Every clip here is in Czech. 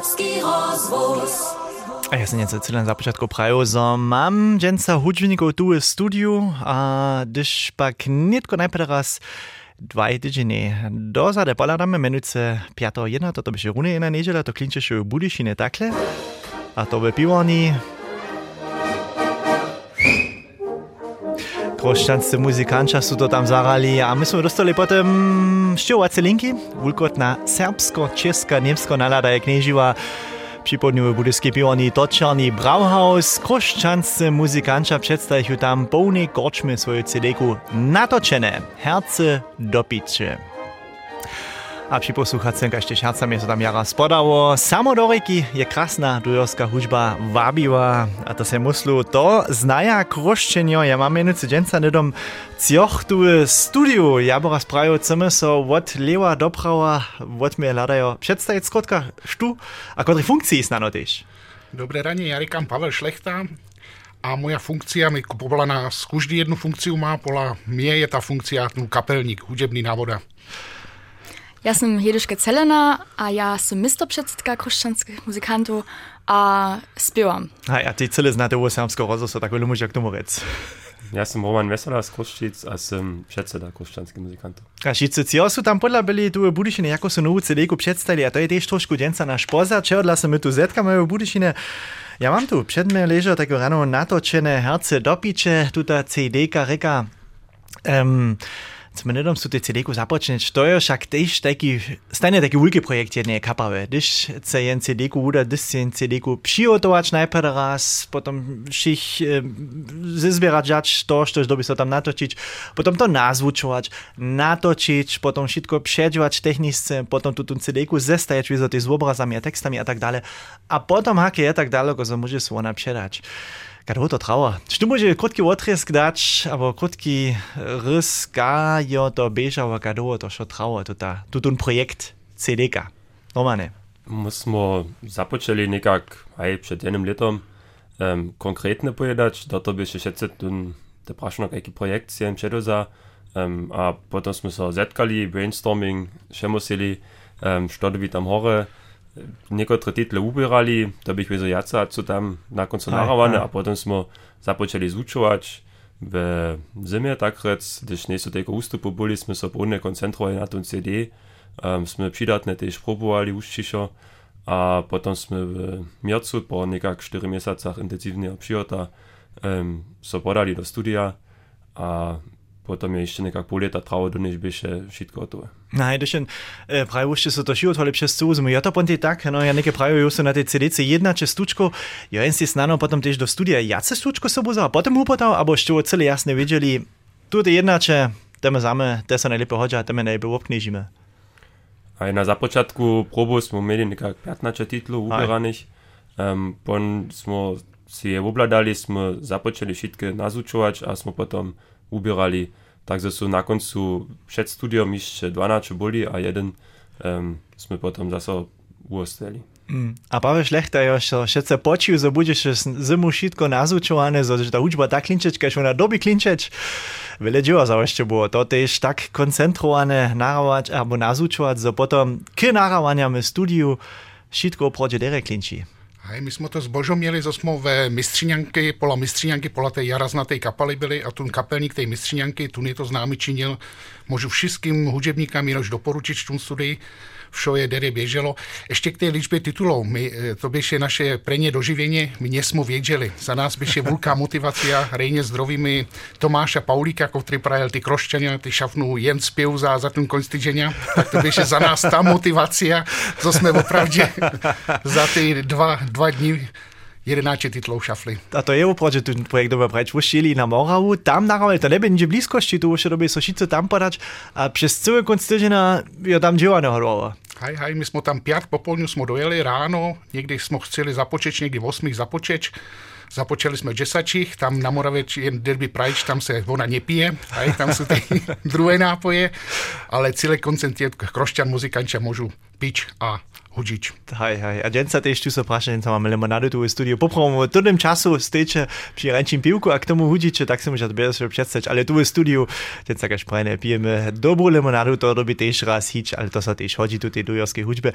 Chłopski rozwóz. A ja som nieco celé na započiatku pravil, že mám dženca hudžníkov tu v studiu a když pak netko najprv raz dvaj tydziny. Do zade poladamy menujce 5.1, to to by się runie na niedziela, to klinczysz w Budyszine takle, a to by piwoni Troszczancy muzykanča su to tam zarali, a my smo dostali potem šťovace linky, vulkotna serbsko, česka, nemsko nalada je kneživa, Przypomnijmy, budyskie piwoni Toczarni Brauhaus, kroszczanscy muzykanci przedstawiają tam pełne korczmy swojego CD-ku natoczone, herce do picie. A při posłuchacem ještě šarcami se tam jara spodało. Samo do reki je krasna dujorska hudba wabiła. A to se muslu to znaja kroščenio. Ja mam minuty dženca nedom cioch tu w studiu. Ja bo raz prajo cemy so od lewa do prawa, od mnie ladajo przedstawić skrótka sztu, a kodry funkcji znano też. Dobré raně, já říkám Pavel Šlechta a moja funkcia mi povola nás, každý jednu funkciu má, pola mě je ta funkcia kapelník, hudebný návoda. Ja sam Hedyszka Celena, a ja sam mistopředsedka křesťanských muzikantů a zpívám. A ja ty celé znáte u sámského rozhlasu, tak môžem k tomu rec. Ja som Roman Veselá z Koščic a som predseda křesťanských muzikantov. A šice cio sú tam podľa byli tu v Budyšine, ako sú novú CD-ku predstavili, a to je tiež trošku denca náš pozor, čo odla sa my tu zetkame v Budyšine. Ja mám tu před mňa ležo také rano natočené herce do piče, tuta CD-ka reka. Um, sme nedom sú tie CD-ku započneť, to je však tiež taký, stejne taký veľký projekt jednej kapawe. Když chce jen CD-ku uda, když chce jen CD-ku přihotować najprv raz, potom všich e, zizbierać to, što by sa tam natočiť, potom to nazvučovať, natočiť, potom všetko předžovať technice, potom tu CD-ku zestajať s tými obrazami a textami a tak dále. A potom, haké je tak daleko, že môže sa ona předať. Garoto Trauer. Stimmt, ich kurz Wortres gedacht, aber kurz Riss, gar ja, da Beja, aber Garoto schon Trauer, du da, du ein Projekt CDK. Nochmal ne. Muss man započeli nekak, aj pred enim letom, um, ähm, konkretne pojedač, da to bi še še cetun, da prašno kakšen projekt si jim čedo za, um, ähm, a potem smo se zetkali, brainstorming, še museli, um, što dobi tam nekotre title ubierali, to bych wiedział jaca, co tam na końcu tak, narawane, tak. a potem smo zapoczęli zuczować w zimie, tak rec, gdyż nie są tego ustupu, byliśmy sobie pełnie koncentrowali na tym CD, um, ehm, sme przydatne też próbowali uściśo, a potem sme w miercu po niekak 4 miesiącach intensywnego przyjota um, ehm, so podali do studia, a potem je še nekako pol leta travo, do než bi še šit gotovo. Najdeš, e, pravi, še so to šivo, ali čez to uzmem. Ja, to ponti tak, no, ja nekaj pravijo, so na tej CDC jedna čez tučko, jo en si snano potem tež do studija, ja se tučko se bo za, potem upotal, abo še to celo jasne videli, tudi jedna če, teme zame, te se najlepo hoča, teme najbolj obknjižime. A na započatku probu smo imeli nekako 15 titlov uberanih, um, pon smo si je obladali, smo započeli šitke nazučovati, a smo potem ubierali, takže sú na koncu pred studiom ešte 12 boli a jeden um, sme potom zase uostali. Mm. A Paweł Szlechta jeszcze się pocił, że będziesz zimu szitko nazuczowane, że ta uczba tak klinczeć, kiedy ona dobi klinczeć. Wiele dzieła za jeszcze było. To też tak koncentrowane narawać albo nazuczować, że potem k narawaniami studiu szitko prodzie dere klinczy. Hej, my jsme to zbožo měli, že jsme ve mistřiňanky, pola mistřiňanky, pola té jaraznatej kapely byli a tu kapelník té mistřiňanky, tu je to známý činil, můžu všem hudebníkám jenom doporučit tu studii, vše je dere běželo. Ještě k té ličbě titulů, my, eh, to by je naše preně doživění, my jsme věděli, za nás by je velká motivace, rejně zdrovými Tomáša Paulíka, který prajel ty krošťania, ty šafnu jen zpěv za, za ten konstiženia, tak to by je za nás ta motivace, co jsme opravdu za ty dva, dva dny 11 titlov šafli. A to je opravdu, že ten projekt dobre preč ušili na Moravu, tam naravali, to nebude blízkosti, tu už doby so šice tam podať a přes celý konc týždňa je tam dělaného dlouho. Hej, hej, my jsme tam pět popolňu jsme dojeli ráno, někdy jsme chceli započeč, někdy v osmých započeč. Započali jsme Džesačích, tam na Moravě jen derby prajč, tam se ona nepije, hej, tam jsou ty druhé nápoje, ale celý koncent je krošťan, muzikanča můžu pič a hudžič. Hej, hej. A sa tiež tu sa prašne, že máme limonadu tu v studiu. Poprvom, v tom času steče pri rančím pivku a k tomu hudžiče, tak si môžete bez predstaviť, ale tu v studiu, sa kaž prajne, pijeme dobrú limonadu, to robí tiež raz hič, ale to sa tiež hodí tu tej dujorskej hudbe.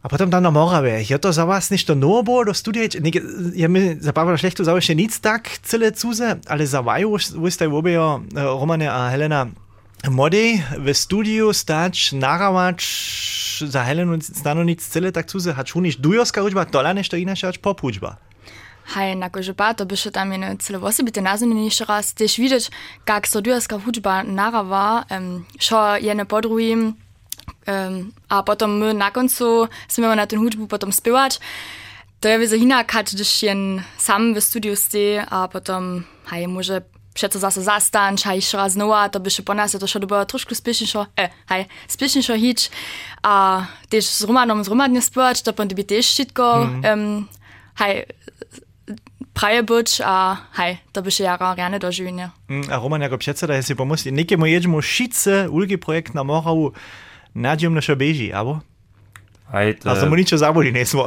A potom tam na Morave. Je to za vás nešto novo, do studia? Ne, je mi zabavilo šlechto, za še nic tak cele cuze, ale za vaju už ste obejo, Romane a Helena, mody v studiu stać, narawać, za Helenu stanu nic cele tak cuze, hać uniš dujoska učba, tola nešto inače, hać pop učba. Haj, enako že pa, to bi še tam ene celo osobite nazivne še raz, tež vidiš, kak so dujoska učba narava, um, šo je ne podrujim, Um, a potom my na koncu sme na tú hudbu potom spievať. To je vize inak, když jen sam v studiu ste a potom hej, môže všetko zase zastanč, hej, šla znova, to by še po nás je to še dobo trošku spiešnejšo, eh, hej, spiešnejšo hič. A tiež s Romanom zromadne spievať, to potom by tiež všetko, mm. um, hej, praje być, a hej, to by się jara rane dożywienia. Mm, a Roman jako przedseda, jeśli pomóc, niekiemu jedźmu szice, ulgi projekt na Morawu, nađem naša beži, abo. Aj, to... A samo nič zabori nismo.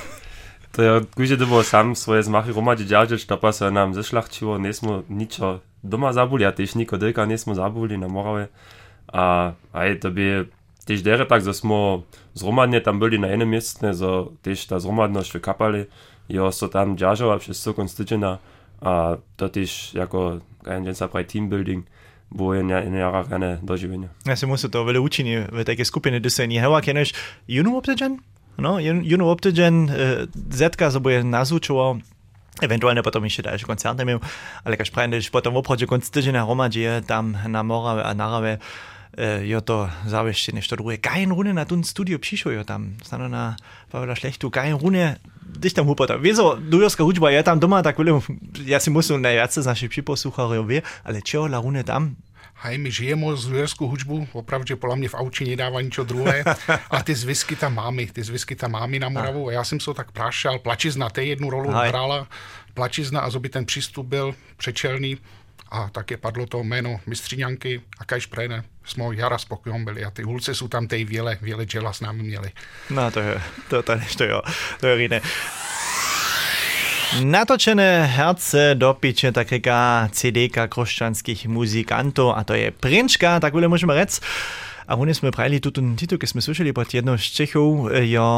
to je kuže, da bo sam svoje zmahe romađi džađeć, da pa se nam zašlahčivo, nismo nič doma zabuli, a tež niko delka nismo zabuli na morave. A aj, to bi tež dere tak, da smo zromadnje tam bili na enem mestu, za tež ta zromadnost še kapali, jo so tam džažala, še so konstičena, a to tež jako Agenca pravi team building, bo ena, ena rakane doživljenja. Ja, se musi to vele učini v take skupine, da se ni hela, ki neš, juno obtežen, no, juno obtežen, äh, zetka se bo je nazučoval, Eventualnie potem jeszcze dalej koncerty miał, ale jak sprawię, że potem w obchodzie końc tydzień romadzie tam na Morawę, a Narawę, äh, ja to zawieście nie szto drugie. Gein Runde na tun Studio Psycho, ja tam, stano na Paweł Szlechtu, gein Runde dich tam hupota. Wieso, du joska hudźba, ja tam doma tak wilem, ja si musim najjace z przyposłucharzy wie, ale čo la rune tam, Hej, my žijeme z lirskou hudbu, opravdu podle mě v auči nedává ničo druhé. A ty zvisky tam máme, ty zvisky tam máme na Moravu. A já jsem se tak prášal, plačizna, té jednu rolu hrála, plačizna a zoby ten přístup byl přečelný a také padlo to jméno mistřiňanky a kajš prene. Jsme jara spokojom byli a ty hulce jsou tam tej věle, věle džela s námi měli. No to je, to, to, to, jo, to je jiné. Natočené herce dopiče takéka CD-ka křesťanských muzikantov a to je Prinčka, tak bude môžeme rec. A oni sme prajli tu titul, keď sme slyšeli pod jednou z Čechov, jo,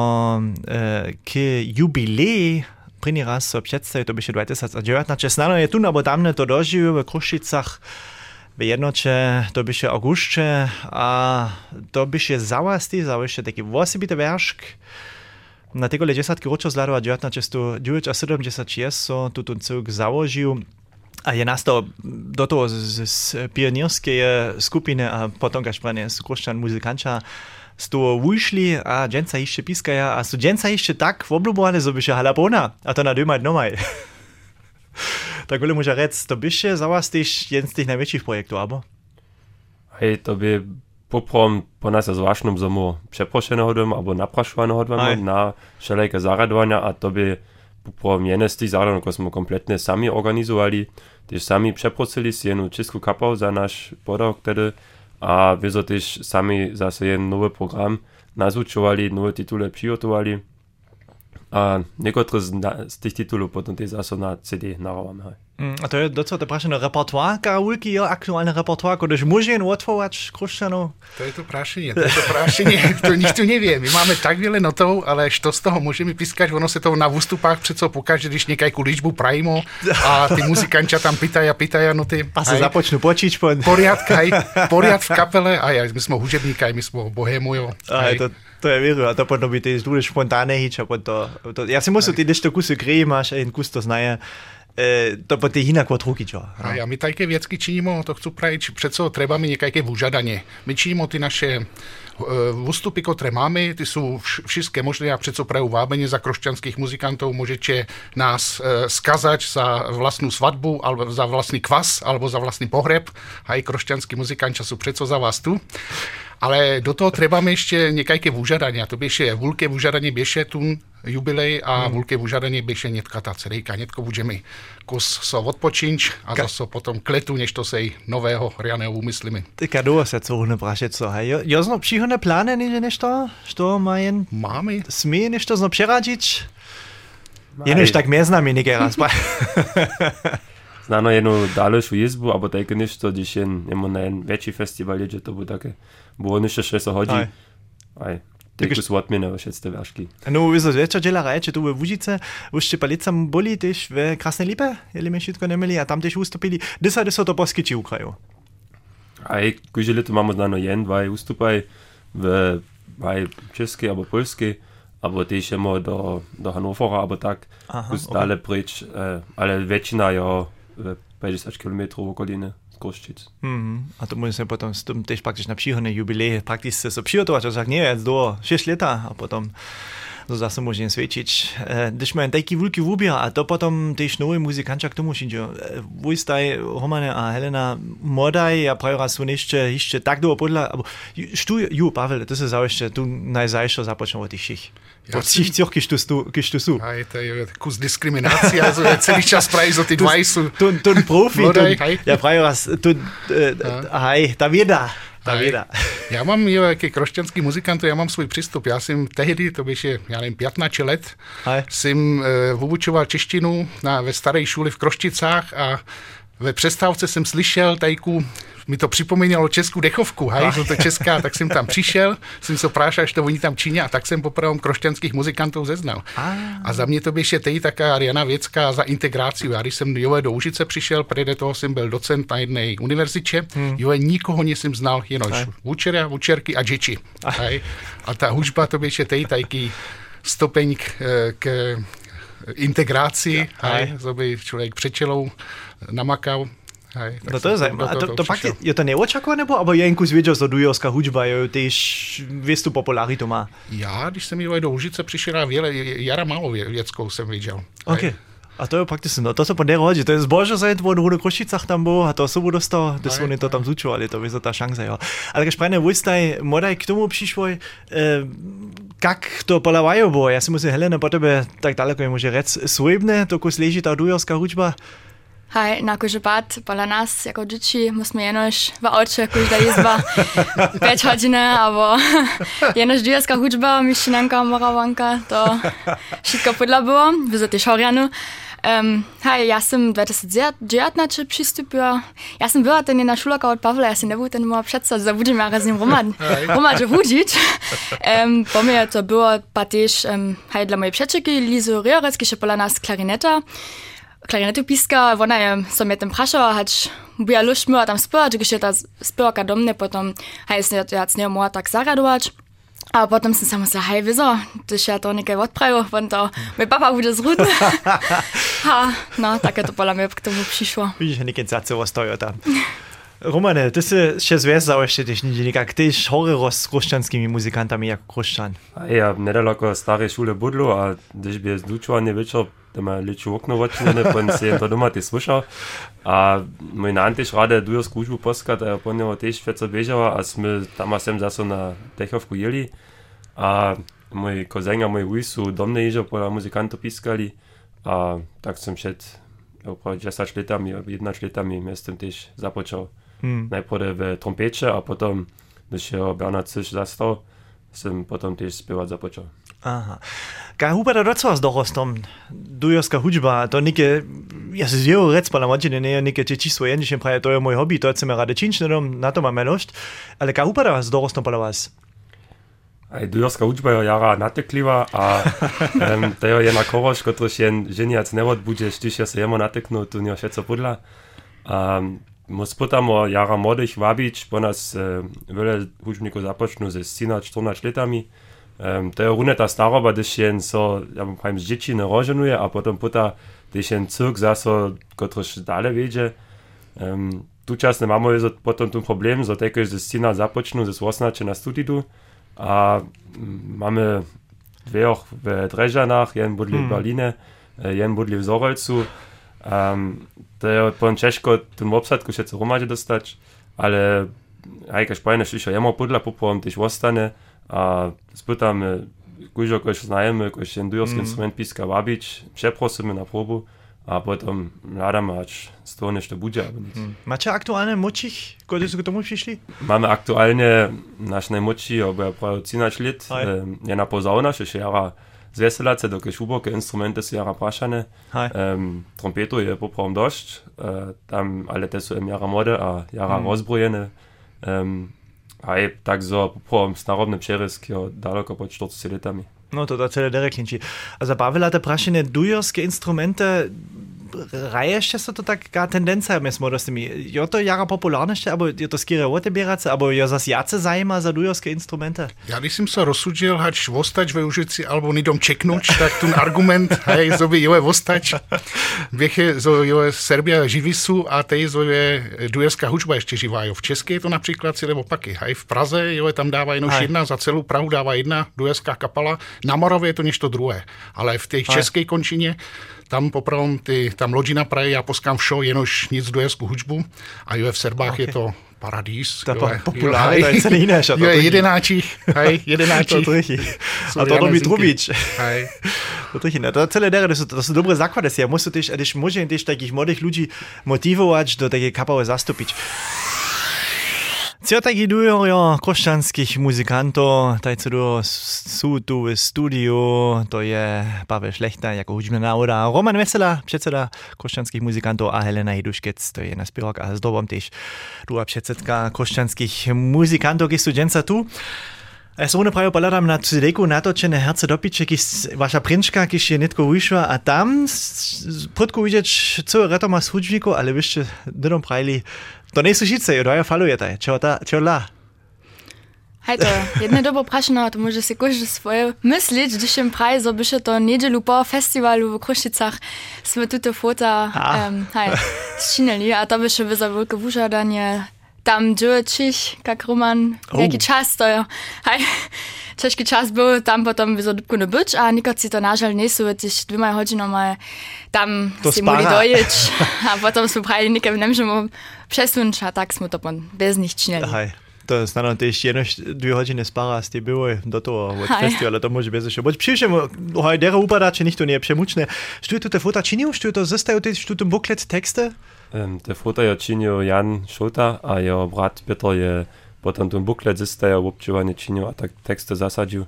e, k jubilei první raz so představí, to byše 2019, snano je tu nebo tamne to dožijú v Krušicach v jednoče dobiše augušče, a dobiše zavasti, zaviše taki vosibite veršk, na tego 10 ročo zladova 1976 so tutun cirk založil, a je nastal do toho z, z pionierskiej skupiny, a potem kaž prane z kruščan muzikanča, z toho ušli a dženca ještě pískaja a su dženca ještě tak oblubovali, že by se halapona, a to na dvěma dnomaj. tak boli môže rec, to by še za vás tiež jeden z tých najväčších projektov, abo? Hej, to by poprom po nás zvláštnom zomu přeprošeného doma alebo naprašovaného doma na všelijaké zaradovania a to by poprom jedné z tých zaradovaní, ako sme kompletne sami organizovali, tiež sami přeprosili si jednu českú kapel za náš podok, tedy a też sami zase jeden nowy program nazučovali, nové titule äh, nicht gut aus, dass die Titel, die dann das auch so eine CD nachher haben. A to je docela to prašené repertoár, Karulky, jo, aktuálne repertoár, když môže jen otvovať Krušťanov? To je to prášenie, to je to prášenie, to nikto nevie. My máme tak veľa notov, ale što z toho môžeme pískať, ono se to na výstupách přeco pokaže, když nejakú ličbu prajmo a ty muzikanča tam pýtaja, pýtaja noty. A sa započnú počiť. Po... Poriadka, aj, poriad v kapele, a aj my sme hudebníka, aj my sme bohému, jo. Aj, to, to je věru, a to potom by ty důlež spontánne hič, a to, to, já si musím, ty když to kusy kryjí, máš, a jen kus to znaje, to po tej inak od ruky, čo? A ja my také viecky činíme, to chcú praviť, přeco treba mi nejaké vúžadanie. My činíme ty naše ústupy, ktoré máme, ty sú všetké možné a přeco prajú vábenie za krošťanských muzikantov. Môžete nás e, skazať za vlastnú svadbu, alebo za vlastný kvas, alebo za vlastný pohreb. Aj krošťanskí muzikanča sú přeco za vás tu. Ale do toho trebáme ešte nekajké vúžadania. To bieše vulké vúžadanie, bieše tu jubilej a hmm. vulké vúžadanie bieše netka tá cerejka. Netko budeme kus so odpočinč a Ka- zase potom kletu, než to sej nového rianého umyslíme. Tyka dlho sa co hne brašet co, hej? Jo, zno příhodné plány nie nešto? Što majen? Máme. Smie nešto zno přeradiť? Jenož tak mě znám, nekeraz. Znano jednu dalšiu jezbu, alebo také nešto, když jen, na jeden väčší festival, že to bude také, Boniš še so hodil. Aj. Tako so odmene še ste vaški. No, vi ste večer dela reče tu v Vužice, v Ščepalicam boli tež v Krasne Lipe, ali me šitko nemeli, a tam tež ustopili. Desa, da so to poskiči v kraju. Aj, kuži leto imamo znano jen, dvaj ustupaj v aj, Česki ali Polski, ali tež imamo do, do Hanovora, ali tak, kus dale okay. preč, eh, ali večina jo v 50 km okoline koščic. Mm -hmm. A to musím potom s tým tiež prakticky na příhodné jubileje, prakticky sa so přihotovať, čo sa nie je do 6 leta a potom no zase môžem svedčiť. E, Když mám taký veľký výbier a to potom tiež nový muzikančak tomu šinčo. E, Vojstaj, Homane a Helena modaj a prajora sú ešte, ešte tak dlho podľa, abo, štú, ju, Pavel, to sa zaujíšte, tu najzajšo započnem od tých všich. Ja po tých cioch, keď tu sú. Aj, to je kus diskriminácia, so celý čas prají so tých dvaj sú. Tun, tun profi, tun, ja prajora, tun, uh, e, aj, tá vieda. Hej. vieda. Já mám, jo, jak je krošťanský muzikant, já mám svůj přístup. Já jsem tehdy, to bych je, já nevím, 15 let, Hej. jsem e, vyučoval češtinu na, ve staré šuli v Krošticách a ve přestávce jsem slyšel tajku, mi to připomínalo českou dechovku, hej, že to je česká, tak jsem tam přišel, jsem se prášal, že to oni tam činí a tak jsem poprvé krošťanských muzikantů zeznal. A za mě to by ještě tej taká Ariana věcka za integraci. Já když jsem jo, do Užice přišel, prede toho jsem byl docent na jedné univerzitě, hmm. jo, nikoho nesem znal, jenom vůčera, vůčerky a džeči. Hej. A ta hudba to by ještě tej tajky stopeň k, k integraci, hej, to by člověk přečelou namakal. Hej, No to je zajímavé. To, to pak je, to neočakované, nebo abo jenku zvěděl, že dujorská hudba je tež věstu popularitu má? Já, když jsem jel do Užice, přišel na věle, Jara Málo vě- věckou jsem viděl. OK. A to je prakticky, no to sa po nerodí. To je zbožo za jedvo v Košicach tam bol a to sú dostal, to sú oni to tam zúčovali, to by sa tá šanca, jo. Ale keď správne vôjstaj, modaj k tomu prišlo, e, kak to polávajú bo, ja si musím Helena po tebe tak daleko je môže rec svojbne, to kus leží tá dujorská hudba. Haj, enako že pad, pa na nas, jako dzieci, musimy jenoś w oczy, kuźda izba, 5 godziny, albo jenoś dziecka huczba, miścinanka, morawanka, to wszystko podla było, widzę też Horianu. Um, haj, ja jestem 2019 przystąpiła, ja jestem była ten na szulaka od Pawła, ja się nie był ten mój przedstać, zabudzimy, a raz z nim romad, romad, że hudzić. Um, po mnie to było, pa też, um, haj, dla mojej przeczeki, Lizu Riorecki, się pola nas klarineta klarinetopiska ona je, so me tam vprašala, hač bi ja luš tam spela, če še ta spela ka domne, potem haj se jaz ne mora tak zaradovač. A potem sem samo se haj vizo, da še to nekaj odpravil, vendar mi papa bude zrudno. ha, no, tako to pola mi k tomu prišlo. Vidiš, nekaj cacov ostajo tam. Romane, ty się, się związałeś się też nigdzie nikak. Ty chory z muzykantami jak chrześcijan. Ja, niedaleko starej szule budlu, a gdyż by z nie wieczór da ma liču okno vočnene, pon si to doma ty slušal. A môj nan tiež rade dujorsku službu poskat, a po neho tiež veco bežala a sme tam a sem zase na Dechovku jeli. A môj kozeň a môj uj sú domne ižo podľa muzikantov pískali. A tak som všet opravdu 10 letami, 11 letami miestem tiež započal. Hmm. Najprv v trompeče a potom, když je Bernard Ciš zastal, som potom tiež spievať započal. Aha. Kaj hupa da docela s dorostom? Dujoska hudžba, to neke, jaz se zelo rec pa na močine ne, neke če čisto jendišem praje, to je moj hobi, to se me rade činčne dom, na to imam enost. Ale kaj hupa da s dorostom pa vas? Aj, dujoska hudžba je jara natekliva, a um, to je na koroš, kot roš jen ženijac ne odbudžeš, tiš jaz se jemo nateknu, tu njo še co pudla. Um, Mo spotamo jara mladých vabič, po nás e, veľa hudžníkov započnú ze syna 14 letami. Um, to je rune ta staroba, gdyż jen so, ja bym powiem, z dzieci no narodzinuje, a potem puta, gdyż jen cyrk zaso, kotryś dalej wiedzie. Um, tu czas nie mamy so, potem ten problem, że tylko ze scena zapoczną, ze Wosnacze na studiu, a mamy dwie och w Dreżanach, jeden budli hmm. w Berlinie, jeden budli w Zorolcu. Um, to je potem ciężko ten obsadku się co rumadzie dostać, ale jakaś fajna szysza, ja mam pudla popłam, gdyż ostanie, a, spytam gužo koš znajemy, koš endujowski mm. instrument piska wabić, przeprosimy na próbu, a potem radam, aż z tego jeszcze będzie. Mm. Macie aktualne močich, kiedy do tomu przyszli? Mamy aktualnie nasz najmłodszy, obo prawie 13 lat, eh, je na pozaunach, jeszcze jara zeselace, dokąd ubokie instrumenty są jara praszane. Um, trompetu je poprawom dość, eh, tam ale też są jara młode, a jara mm. rozbrojene. Um, Hej, tak so poprom starobny přerysk, jo, daleko pod 40 letami. No to da celé dere klinči. A zabavila te prašene dujerske instrumente, raješće se to taka tendencija, my smo dosti mi. Je to jara populárnejšie, abo je to skýre otebírace, abo je zas jace zajíma za dujorské instrumenty? Já když jsem se rozsudil, hač vostač ve Užici, alebo nidom čeknuč, tak ten argument, hej, zoby jo je vostač, věche, zo jo je Serbia živisu a tej zo je dujerská hudba ještě živá, jo. V České je to například celé opaky, hej, v Praze, jo, je tam dává jenom jedna, za celou Prahu dává jedna dujerská kapala, na Moravě je to něco druhé, ale v té české končině tam popravom ty, tam lodžina praje, já poskám všo, jenož nic do jesku hudbu a jo, v Serbách okay. je to paradís. To je populárne, to je celý jiné. Jo, je jedenáčich, hej, jedenáčich. to trichy. A to robí Trubič. Hej. To ne, to celé dere, to to sú dobré základy, ja musím tiež, když môžem tiež takých mladých ľudí motivovať do také kapałe zastúpiť. Ciotek idujo koščanskih muzykantov, tajcudu sú tu v studiu, to je Pavel Šlechta jako hudžbená oda, Roman Vesela, předseda koščanských muzykantov a Helena Hiduškec, to je naspěvák a s dobom tiež druhá předsedka koščanských muzykantov, keď sú tu. Ja som unepravo pohľadám na CD-ku herce do piče, kýž vaša prinčka, kýž je netko vyšla a tam podku vidieť, co je retom a ale vy ste denom To nisu žice, roja falujete, čo, ta, čo la. Hajto, jedne dobo prašeno, to može se kožiti svoje mislič, da še pravi zobiše to nedjelju po festivalu v Krušicah, smo tudi fota, um, haj, šinili, a to bi še bilo za veliko vužadanje, tam džučich, kak Roman, oh. jaký čas to je. Hej, ťažký čas byl, tam potom by so dubku nebyť a nikot si to nážal nesú, tiež dvoma hodinama tam to si mohli dojeť a potom sme prajili nikam nemôžeme przesunąć, a tak smo to bez nich činili. Hej. To znamená, že ešte jedno dve hodiny spára z tej były do toho od festivalu, to môže bez ešte. Boď přišem, hoj, dera upadá, či nikto nie je přemučné. Štujú to te fota činil, štujú to zostajú ty, štujú to buklet texte? Te fota je činil Jan Šota a jeho brat Petr je potom ten buklet zostajú občúvanie činil a tak texty zasadil.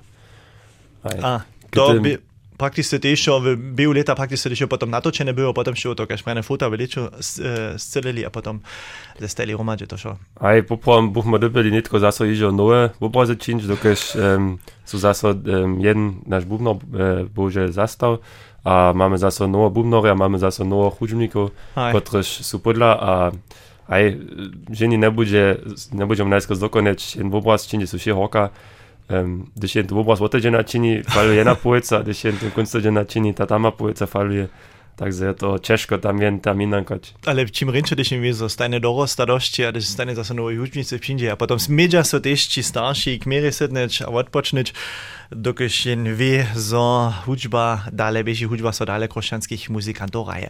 A, to by, praktisch išel, bil leta, praktično išel potom na to, če ne bil, potem šel to, kaj mene futa veliču, eh, scelili, a potom zasteli romače to šel. Aj, popolom bomo dobili netko zaso išel nove, bomo začinč, dokaj um, so zaso um, jeden naš bubno uh, eh, bo že zastal. A mamy zaso nowo bubnorja, mamy zaso nowo hudžnikov, ktorých sú podľa a aj ženy nebude, nebudem nájsť zdokoneč, jen obraz, činde sú šie hoka, Když jen tu oba zlotedě načiní, faluje na půjce, když jen tu konce načiní, faluje. Takže to těžko tam jen tam jinakať. Ale čím rinče, když jim vězo, stane dorost a došti a když stane zase nový hudnice v Čindě a potom smidža so tešči starší, kměry sedneč a odpočneč, dokud jen ví, zo hudba, dále běží hudba, so dále krošanských muzikantů raje.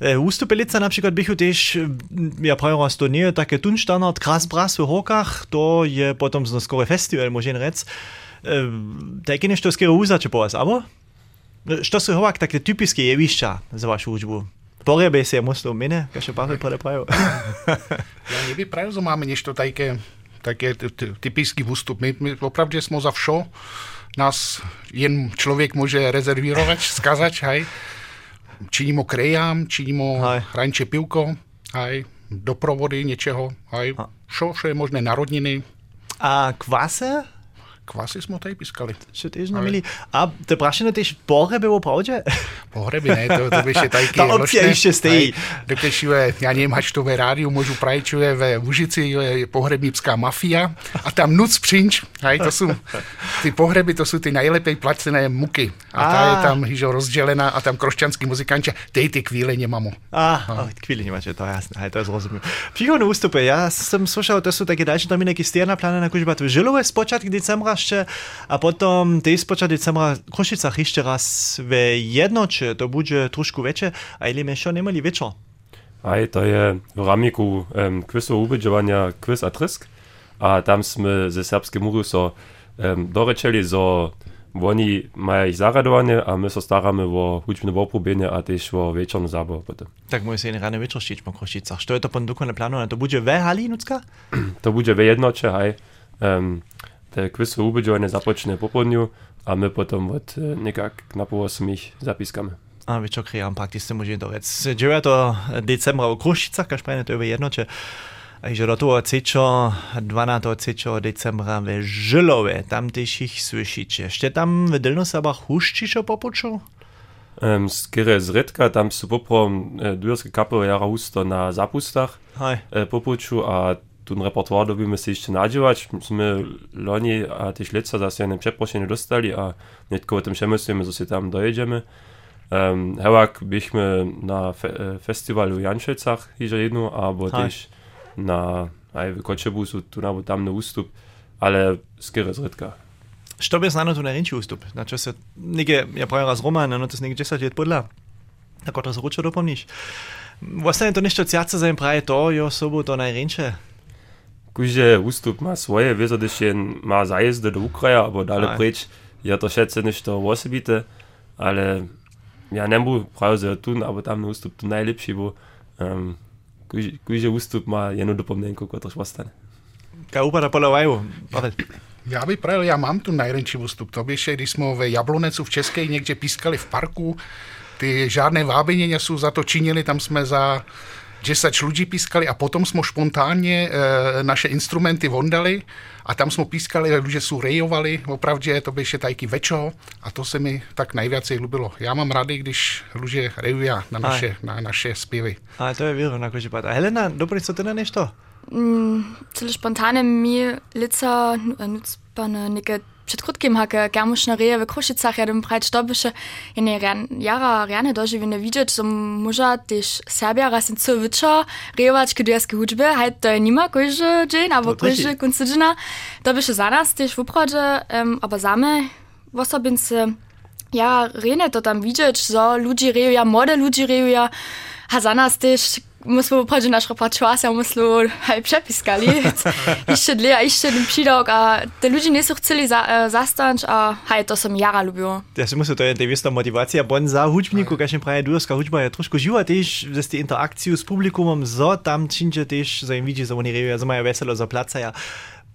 E, Ústupilica například bychu tež, ja prajo to nie, také tunštandard, kras bras v rokách, to je potom skoro festival, možen rec. E, tak je nešto skoro uzače po vás, abo? Što su ovak také typické jevišća za vašu učbu? Porebe se musí mine, kaže Pavel podeprajú. ja nevyprajú, že máme niečo také, také typický ústup. My, my opravdu jsme za všo. Nás jen člověk může rezervírovat, skazať, hej. Činím ho krejám, činím ho hranče pivko, hej. Doprovody něčeho, hej. Vše, vše je možné narodniny. A kvase? Kvasy jsme tady pískali. Čo tiež neměli. A to prašené tiež pohreby o pravdě? Pohreby ne, to, to by še. Ta opcia ještě stojí. Dokež je, já nevím, hač to ve rádiu můžu prajčuje ve Užici, je pohrebnická mafia a tam nuc přinč, hej, to jsou, ty pohreby, to jsou ty nejlepší placené muky. A, a ta je tam hižo rozdělená a tam krošťanský muzikanče, tej ty chvíle nemamo. A, no. chvíli nemáte, to je jasné, hej, to je zrozumím. Příhodné ústupy, já jsem slyšel, to jsou také další termíny, jaký stejná plána na kužbat v Žilové z počátku decembra 14, a potom te ispočali sama Košicah ešte raz v jednoče, to bude trošku väčšie, a ili mešo nemali večer. Aj, to je v ramiku um, quizu ubeđevanja quiz atrisk, a tam sme ze serbske muru so um, dorečeli, so oni mają ich zaradowanie, a my so staramy o hudźbne oprobienie, a też o wieczorną zabawę potem. Tak, mój syn rany wieczór ścić po Kościcach. Co to pan dokładnie planowane? To będzie we hali nucka? to będzie we jednocze, hej. Um, tak Quiz ubyť, one započne a my potom od e, nekak na po 8 zapiskamy. A vy čo kriam, pak ty ste môžete dorec. 9. decembra v Krušicach, kaž prejne to je jednoče. A že do toho cečo, 12. cečo decembra ve Žilove, tam tiež ich slyšíte. Ešte tam v Dilnosabach huščišo popuču? Um, z Kire z Redka, tam sú poprom e, dujorské kapele Jara Husto na Zapustach e, popuču a tudi repertoar dobimo se izčenađivati. Sme lani, a tiež leto zase ja neviem, preprošenie dostali a netko o tom šemyslíme, zase tam dojedeme. Um, Hewak byśmy na fe e, festiwalu w Janszewcach idzie jedno, albo Hi. też na Koczebusu, tu albo tam na ustup, ale skiery z rytka. Što bi znano tu na rinči ustup? Znači se nige, ja pravim raz Roman, no to se nige 10 let podla. Tako to se ručo dopomniš. Vlastne to nešto ciace za im praje to, jo sobo to na rinče. Kuže ústup má svoje, vieš, když jen má zajezdy do Ukraja, alebo dále Aj. pryč, je to všetce nešto osobité, ale ja nembu pravil, že tu, alebo tam na ústup to najlepší, bo um, kuže, ústup má jednu dopomnenku, ktorá ostane. Ka upada podľa vaju. Pavel. Já bych pravil, já mám tu nejrenčí ústup. To by když jsme ve Jablonecu v České někde pískali v parku, ty žádné vábenie jsou za to činili, tam jsme za 10 ľudí pískali a potom jsme spontánně e, naše instrumenty vondali a tam jsme pískali, lidé jsou rejovali, opravdu to by ještě tajky večo a to se mi tak nejvíce ľúbilo. Já mám rádi, když lidé rejují na naše, na naše zpěvy. A to je viro, na koži pada. Helena, dobre, co ty na nešto? Cele spontane mi lica nucpane neke przed krótkim hake germuszne reje w Krušicach ja dom prać dobysze jene jara rane dożywine widzieć, so może też Serbia raz in co wyczo rejować kudiarskie hudźby, hajt to nima kojże dzień, albo kojże końcodzina. Dobysze za nas też w upradzie, um, aber same osobince ja rene to tam widzieć, so ludzi rejuja, młode ludzi rejuja, a za nas też muss pađe naš repertoar, ja muslo haj prepiskali. Išće dlje, išće dim pridok, a te ljudi nisu htjeli za, e, zastanč, a haj, to sam jara ljubio. Ja se musel, to je devista motivacija, bon za hudžbniku, kašen praje durska hudžba je trošku živa, tež, da ste interakciju s publikumom, zo tam činče tež, za jim vidi, za oni revijo, zama je veselo, za placa, ja.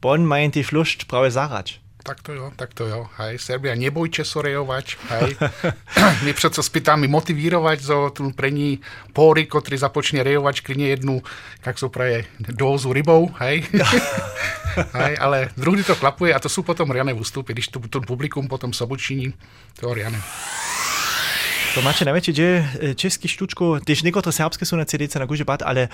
Bon meint die Flucht, braue Sarac. Tak to jo, tak to jo. Hej, Serbia, nebojte so rejovať. Hej. My přeco spýtame motivírovať zo tu pre ní póry, ktorý započne rejovať klidne jednu, jak sú praje, dózu rybou. Hej. hej, ale druhý to klapuje a to sú potom riane ústupy, když tu, tu publikum potom sobočiní, to je riane. To máte najväčšie, že český štučko, tež niektoré serbské sú na CDC na bat, ale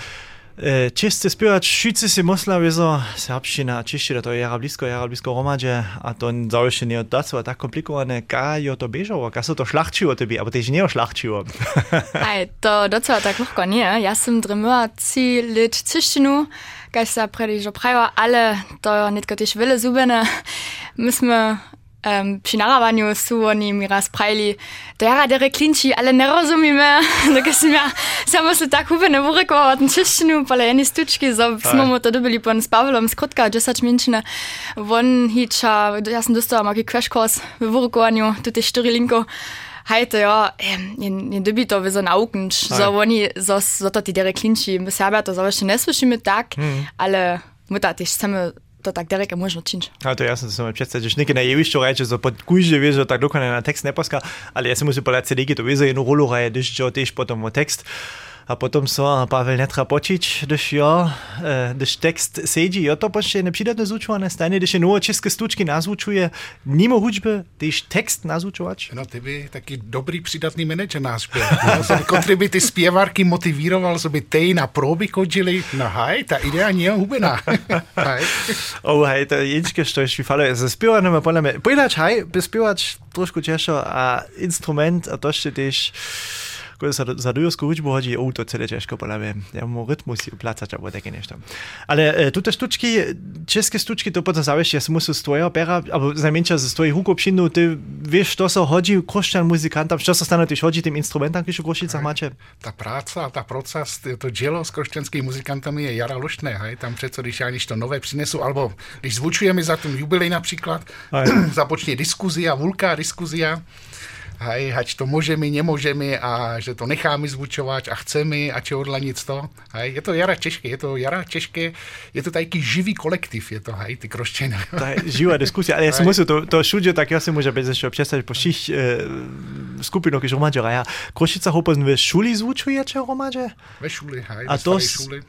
E, Češce spiewać wszyscy si myślą, że serbszczyna, czeszczyna to jara blisko, jara blisko romadze, a to zawsze nie oddaco, a tak komplikowane, kajo to bieżało, kaso to szlachciło tobie, albo też nie oszlachciło. Aj, to docela tak lehko nie. Ja sam drymyła ci lit czeszczynu, kaj sa predižo prajo, ale to netko tež vele zubene. My sme Ähm, um, Chinara banio suo ni miras praili. Dera dere klinci alle ne rozumime, da sam ja samo se tak uvene vurekovat na češtinu, pa le eni stučki, so smo mu to dobili pon s Pavlom z Krotka, 10 minčine. Von hiča, ja sam dostala maki crash course v vurekovanju, tudi štiri linko. Hajte, ja, je, je dobito v zon aukenč, so oni, so, so to ti dere klinci, v Serbiji to završene ne slišimo tak, mm. ale... Mutter, ich sammle to tako daleke možno činč. A, to je jasno, da se mi predstavljaš, nekaj najevišče reče, za podkužje veš, da tako na tekst ne paska, ali jaz sem musel pa le CD, ki to veze in rolo raje, da še teš potem v tekst. Uh, A potom so Pavel netra počiť, když jo, e, když text sedí, jo to pošte nepřidatne zvučované stane, když je novo české stučky nazvučuje, mimo hudžby, když text nazvučovač. No ty by taky dobrý přidatný manažer náš byl. No, který by ty zpěvárky motivíroval, aby tej na próby chodili. No haj, ta idea je hubená. hej. Oh, hej, to je jedinčke, što je švifalo. Za spievanjem, podľa mňa, povedať, hej, spievač trošku ťažšo a instrument, a to ko sa za dujovskú hudbu hodí, mňa. Ja mu rytmus alebo také niečo. Ale tuto štučky, české štučky, to potom zavieš, ja si musím z tvojho pera, alebo najmenšia z tvojich hukov přinú, ty vieš, čo sa hodí krušťan muzikantom, čo sa stane, tiež hodí tým instrumentom, keď v Krušicách máte? Ta práca a ta proces, to dělo s krošťanskými muzikantami je jara loštné. Hej. Tam přece, když já když to nové přinesu, alebo když zvučujeme za ten jubilej například, započne diskuzia, vulká diskuzia, hej, hať to môžeme, nemôžeme a že to necháme zvučovať a chceme a čo odlaniť to. Hej. Je to jara těžké, je to jara těžké, je to taký živý kolektiv, je to, hej, ty krošťany. To je živá diskusia, ale ja si musím to, to všude, tak ja si môžem bez ešte občasať po všich e, skupinu, když romadže raja. Košica hopozn v šuli zvučujete romadže? Ve šuli, hej, A ve to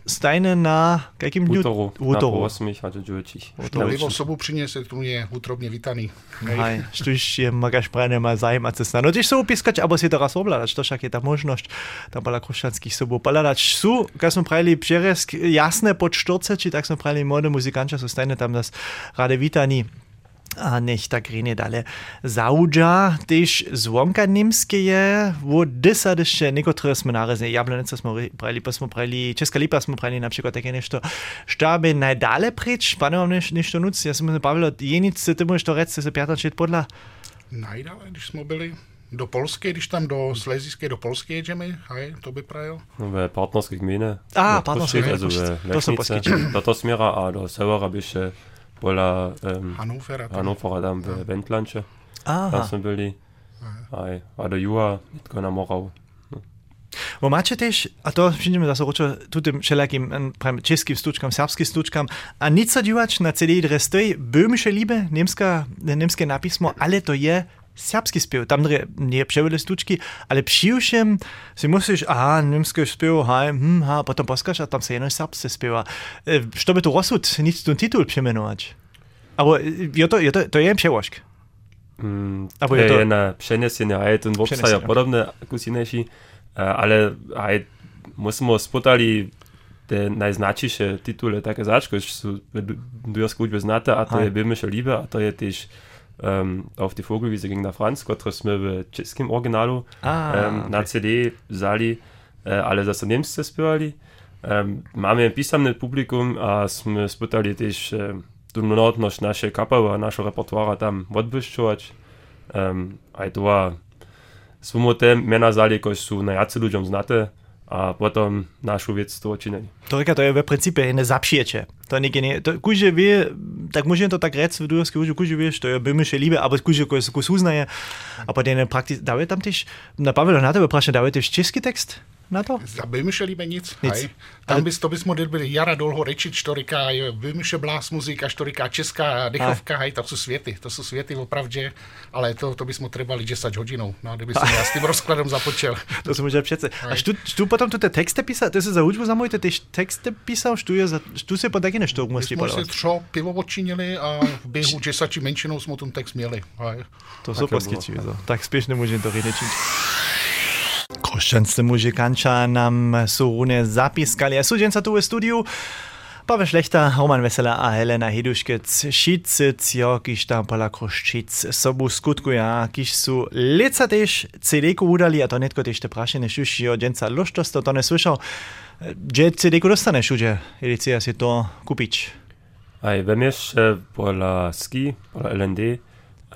stajne na jakým dňu? Útoru. Na Útoru. po 8 hatte Džujčích. Na pivo sobu přinese, tu je útrobně vítaný. Hej. Hej, štuž je magaš prajne ma zajímat se sna. No tiež sú pískať, abo si teraz obľadač, to však je tá možnosť, tam bola krušťanských sobou poľadač. Sú, keď sme prajeli přeresk, jasné pod 40, či tak sme prajeli mode muzikanča, sú stajne tam nás rade vítaní. A nech tak rine dale zaudža, tež zvonka nimske je, wo dysa dyšte nekotre sme narezne, jablonica sme prajeli, pa sme prajeli, Česká lipa sme prajeli napríklad také nešto, štábe najdale preč, pane vám neš, nešto nuc, ja som sa bavil, jenice, ty môžeš to rec, se piatan čet podľa, Najdale, když jsme byli do Polsky, když tam do Slezijské, do Polsky jedeme, hej, to by prajel. No, ve partnerských mine. A, partnerské mine. Also to som poskytil. Do toho smiera a do severa by še bola um, Hanúfera. Hanúfera tam v Wendlanče. Aha. Tam sme byli. Aj, a do juha, netko na Moravu. No. Bo macie też, a to przyjdziemy za sorocze, tutaj wszelakim prawie czeskim stuczkom, serbskim stuczkom, a nic dziwać na CD-dres, to jest böhmische Liebe, niemska, niemskie napismo, ale to je serbski spiev. Tam dre nie převele stučky, ale přivšem si musíš, aha, nemské spiev, haj, hm, ha, potom poskaš a tam se jenom serbsce spieva. E, što by to rozsud, nic tu titul přemenovať? Aber e, je to, je to, to je jen přeložk. Mm, Aber to je to- je na přenesenie aj ten Wobsa Přenesenie, je podobné ako sinejší, ale aj musíme spotali te najznačíše titule také začko, že v dujorskej hudbe znáte, a to je Böhmische Liebe, a to je tiež ähm, auf die Vogelwiese ging der Franz, Gott Mirbel Czeskim Originalu, ah, ähm, okay. na CD, Sali, äh, ale zastaniemscy śpiewali. Um, ähm, mamy pisemne publikum, a sme spytali też um, tu mnotność nasze kapały, naszego repertuara tam odbyszczować. Um, a to sumą te miana zali, koś są najjacy ludziom znate, a potom našu vec to činili. To reka, to je v principe jedne zapšiječe. To nie, nie, to kuže vie, tak môžem to tak rec v dujorskej hudbe, kuže vieš, to je böhmische Liebe, aber kuže kus, kus uznaje. A potom prakticky, dávajú tam tiež, na Pavel na tebe prašne, dávajú tiež český text na to? Za vymyšleli nic, Nic. hej. Tam bys, to bys model byli Jara Dolho Rečič, to říká vymyšle blás muzika, to říká česká dechovka, hej, to jsou světy, to jsou světy opravdě, ale to, to bys mu trebali 10 hodinou, no, kdyby si já s tím rozkladem započel. To som už přece. A štu, štu potom tu texte písal, ty si za hudbu zamojte, ty texte písal, štu, je za, štu si po taky nešto My musí jsme si třo pivo odčinili a v běhu 10 či menšinou jsme ten text měli. Hej. To bolo. poskyčí, tak spíš nemôžem to rinečiť. opuszczając muzykancza nam surune zapiskali, a sudzienca tu w studiu. Paweł Szlechta, Roman Wesela, a Helena Hiduszkiec, Šicyc, jo, kiš tam pola Kroščic, sobu skutkuja, kiš su leca tež CD-ku udali, a to netko tež te prašene šuš, jo, dženca loštosto to ne słyszał. Gdzie CD-ku dostaneš, udzie, edicija si to kupić? Aj, vemješ pola ski, pola LND,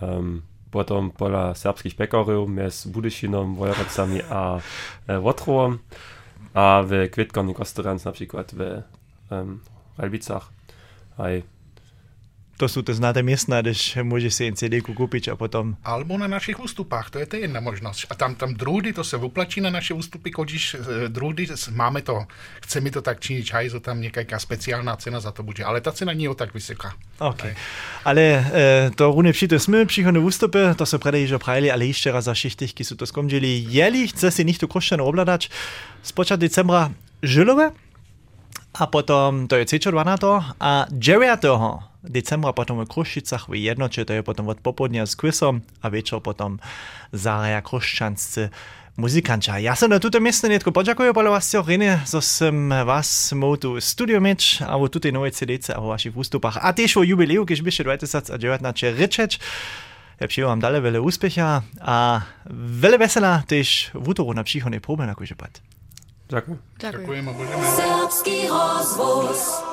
um, potom podľa serbských pekárov medzi Budešinom, Vojerecami a e, Votrovom a v Kvetkarných restaurants napríklad v um, Ralbicach. Aj To sú te znáte miestna, když môžeš si jen CD-ku kúpič a potom Albo na našich ústupách, to je to jedna možnost. A tam, tam druhdy, to se vyplačí na naše ústupy, kodíš eh, druhdy, máme to, chce mi to tak činit, hajzo, tam nějaká speciální cena za to bude, ale ta cena je tak vysoká. OK. Ale e, to rune přijde sme, přichodne ústupy, to sa predaj že prajeli, ale ešte raz za šichtichky sú to skončili. Jeli chce si nikto košťan obľadač spočat decembra Žilové, a potom to je 12. a 9. decembra potom v Krušicach v Jednoče, to je potom od popodnia s quisom a večer potom zaraja kruščanscy muzikanča. Ja sam na tuto mjesto netko pođakujem, polo vas jo rene, so sem vas motu v studio meč, a v tute nove CD-ce, a v vaših ustupah, a tež v jubileju, kiš biše 2019 rečeč. Ja Lepšie vám dále veľa úspecha a veľa veselá tež v útoru na příchodnej probe na Kužepad. Ďakujem. Ďakujem. Ďakujem. Ďakujem.